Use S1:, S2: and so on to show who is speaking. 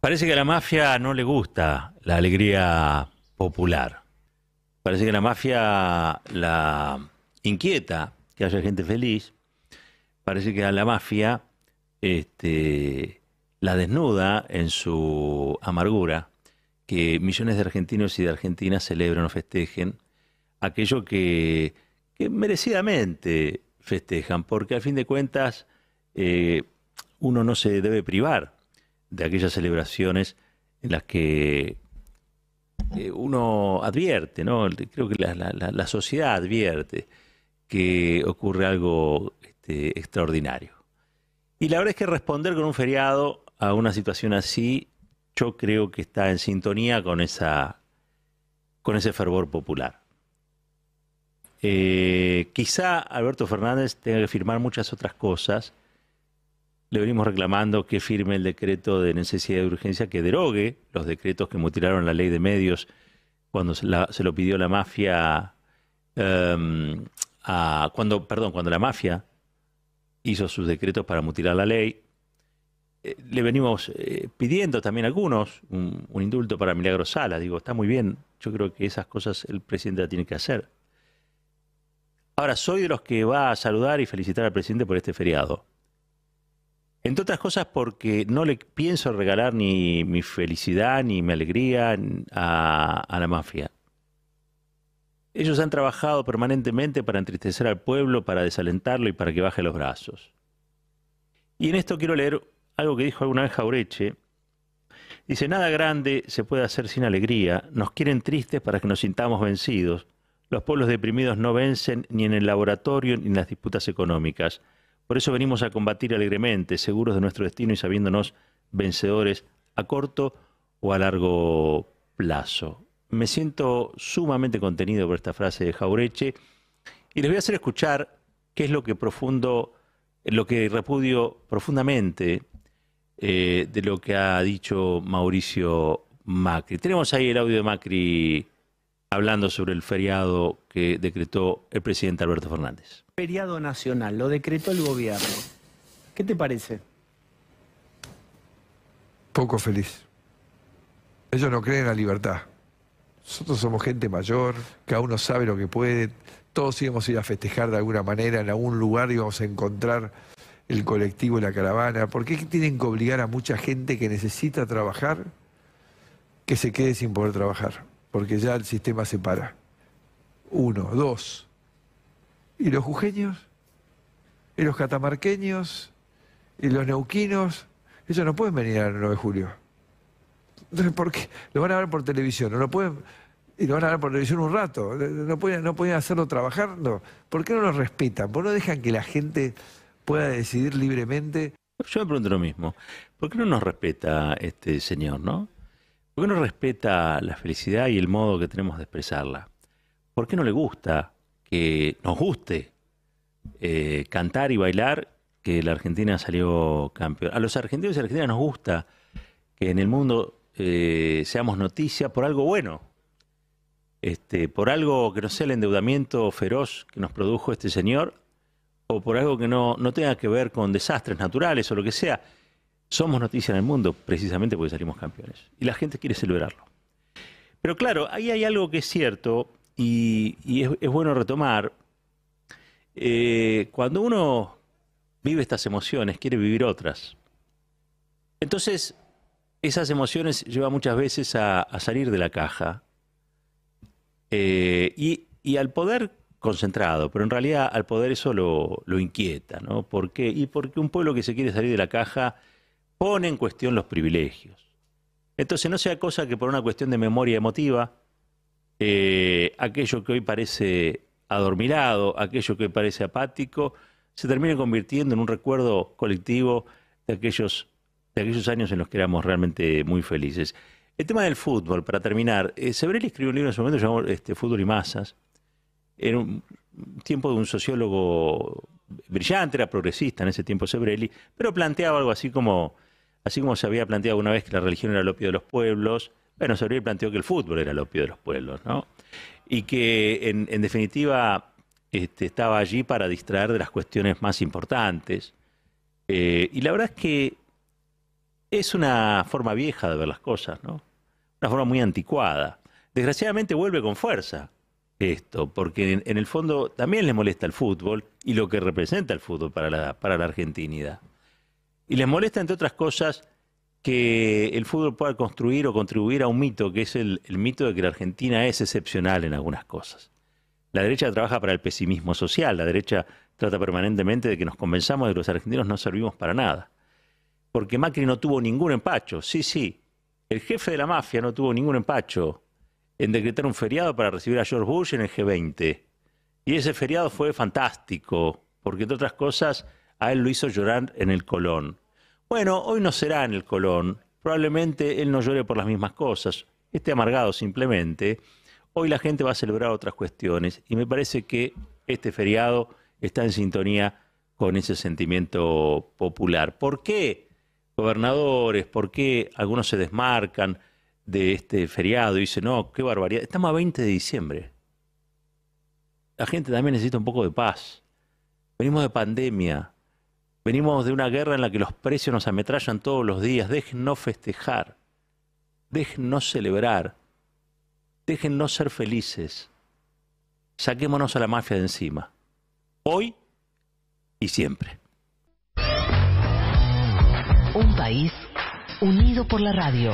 S1: Parece que a la mafia no le gusta la alegría popular. Parece que la mafia la inquieta que haya gente feliz. Parece que a la mafia este, la desnuda en su amargura que millones de argentinos y de argentinas celebran o festejen aquello que, merecidamente festejan, porque al fin de cuentas eh, uno no se debe privar de aquellas celebraciones en las que eh, uno advierte, ¿no? Creo que la, sociedad advierte que ocurre algo este, extraordinario. Y la verdad es que responder con un feriado a una situación así, yo creo que está en sintonía con, esa, con ese fervor popular. Eh, quizá Alberto Fernández tenga que firmar muchas otras cosas, le venimos reclamando que firme el decreto de necesidad de urgencia que derogue los decretos que mutilaron la ley de medios cuando se, lo pidió la mafia, em, cuando, perdón, cuando la mafia hizo sus decretos para mutilar la ley. Eh, le venimos eh, pidiendo también a algunos un, indulto para Milagro Sala. Digo, está muy bien, yo creo que esas cosas el presidente la tiene que hacer. Ahora, soy de los que va a saludar y felicitar al presidente por este feriado. Entre otras cosas porque no le pienso regalar ni mi felicidad ni mi alegría a, la mafia. Ellos han trabajado permanentemente para entristecer al pueblo, para desalentarlo y para que baje los brazos. Y en esto quiero leer algo que dijo alguna vez Jaureche. Dice, nada grande se puede hacer sin alegría. Nos quieren tristes para que nos sintamos vencidos. Los pueblos deprimidos no vencen ni en el laboratorio ni en las disputas económicas. Por eso venimos a combatir alegremente, seguros de nuestro destino y sabiéndonos vencedores a corto o a largo plazo. Me siento sumamente contenido por esta frase de Jaureche y les voy a hacer escuchar qué es lo que profundo, lo que repudio profundamente eh, de lo que ha dicho Mauricio Macri. Tenemos ahí el audio de Macri hablando sobre el feriado que decretó el presidente Alberto Fernández.
S2: Feriado nacional, lo decretó el gobierno. ¿Qué te parece?
S3: Poco feliz. Ellos no creen en la libertad. Nosotros somos gente mayor, cada uno sabe lo que puede. Todos íbamos a ir a festejar de alguna manera, en algún lugar íbamos a encontrar el colectivo y la caravana. ¿Por qué tienen que obligar a mucha gente que necesita trabajar que se quede sin poder trabajar? Porque ya el sistema se para. Uno, dos. ¿Y los jujeños? ¿Y los catamarqueños? ¿Y los neuquinos? Ellos no pueden venir al 9 de julio. Entonces, ¿por qué? Lo van a ver por televisión, no lo pueden... Y lo van a ver por televisión un rato. No pueden, no pueden hacerlo trabajando. ¿Por qué no lo respetan? ¿Por qué no dejan que la gente pueda decidir libremente?
S1: Yo me pregunto lo mismo. ¿Por qué no nos respeta este señor, no? ¿Por qué no respeta la felicidad y el modo que tenemos de expresarla? ¿Por qué no le gusta que nos guste eh, cantar y bailar que la Argentina salió campeón? A los argentinos y argentinas nos gusta que en el mundo eh, seamos noticia por algo bueno, este, por algo que no sea el endeudamiento feroz que nos produjo este señor, o por algo que no, no tenga que ver con desastres naturales o lo que sea somos noticia en el mundo precisamente porque salimos campeones. Y la gente quiere celebrarlo. Pero claro, ahí hay algo que es cierto y, es, bueno retomar. Eh, cuando uno vive estas emociones, quiere vivir otras. Entonces, esas emociones llevan muchas veces a, salir de la caja. Eh, y, al poder concentrado, pero en realidad al poder eso lo, inquieta, ¿no? ¿Por qué? Y porque un pueblo que se quiere salir de la caja pone en cuestión los privilegios. Entonces no sea cosa que por una cuestión de memoria emotiva, eh, aquello que hoy parece adormilado, aquello que hoy parece apático, se termine convirtiendo en un recuerdo colectivo de aquellos, de aquellos años en los que éramos realmente muy felices. El tema del fútbol, para terminar, eh, Sebrelli escribió un libro en su momento llamado este, Fútbol y Masas. Era un tiempo de un sociólogo brillante, era progresista en ese tiempo Sebrelli, pero planteaba algo así como Así como se había planteado una vez que la religión era el opio de los pueblos, bueno, se habría planteado que el fútbol era el opio de los pueblos, ¿no? Y que en, definitiva este, estaba allí para distraer de las cuestiones más importantes. Eh, y la verdad es que es una forma vieja de ver las cosas, ¿no? Una forma muy anticuada. Desgraciadamente vuelve con fuerza esto, porque en, en el fondo también les molesta el fútbol y lo que representa el fútbol para la, para la argentinidad. Y les molesta, entre otras cosas, que el fútbol pueda construir o contribuir a un mito, que es el, mito de que la Argentina es excepcional en algunas cosas. La derecha trabaja para el pesimismo social, la derecha trata permanentemente de que nos convenzamos de que los argentinos no servimos para nada. Porque Macri no tuvo ningún empacho, sí, sí, el jefe de la mafia no tuvo ningún empacho en decretar un feriado para recibir a George Bush en el G20. Y ese feriado fue fantástico, porque entre otras cosas a él lo hizo llorar en el Colón. Bueno, hoy no será en el Colón, probablemente él no llore por las mismas cosas, esté amargado simplemente. Hoy la gente va a celebrar otras cuestiones y me parece que este feriado está en sintonía con ese sentimiento popular. ¿Por qué gobernadores, por qué algunos se desmarcan de este feriado y dicen, no, qué barbaridad? Estamos a 20 de diciembre. La gente también necesita un poco de paz. Venimos de pandemia, venimos de una guerra en la que los precios nos ametrallan todos los días. Déjennos festejar, déjennos celebrar, déjennos ser felices. Saquémonos a la mafia de encima hoy y siempre.
S4: Un país unido por la radio.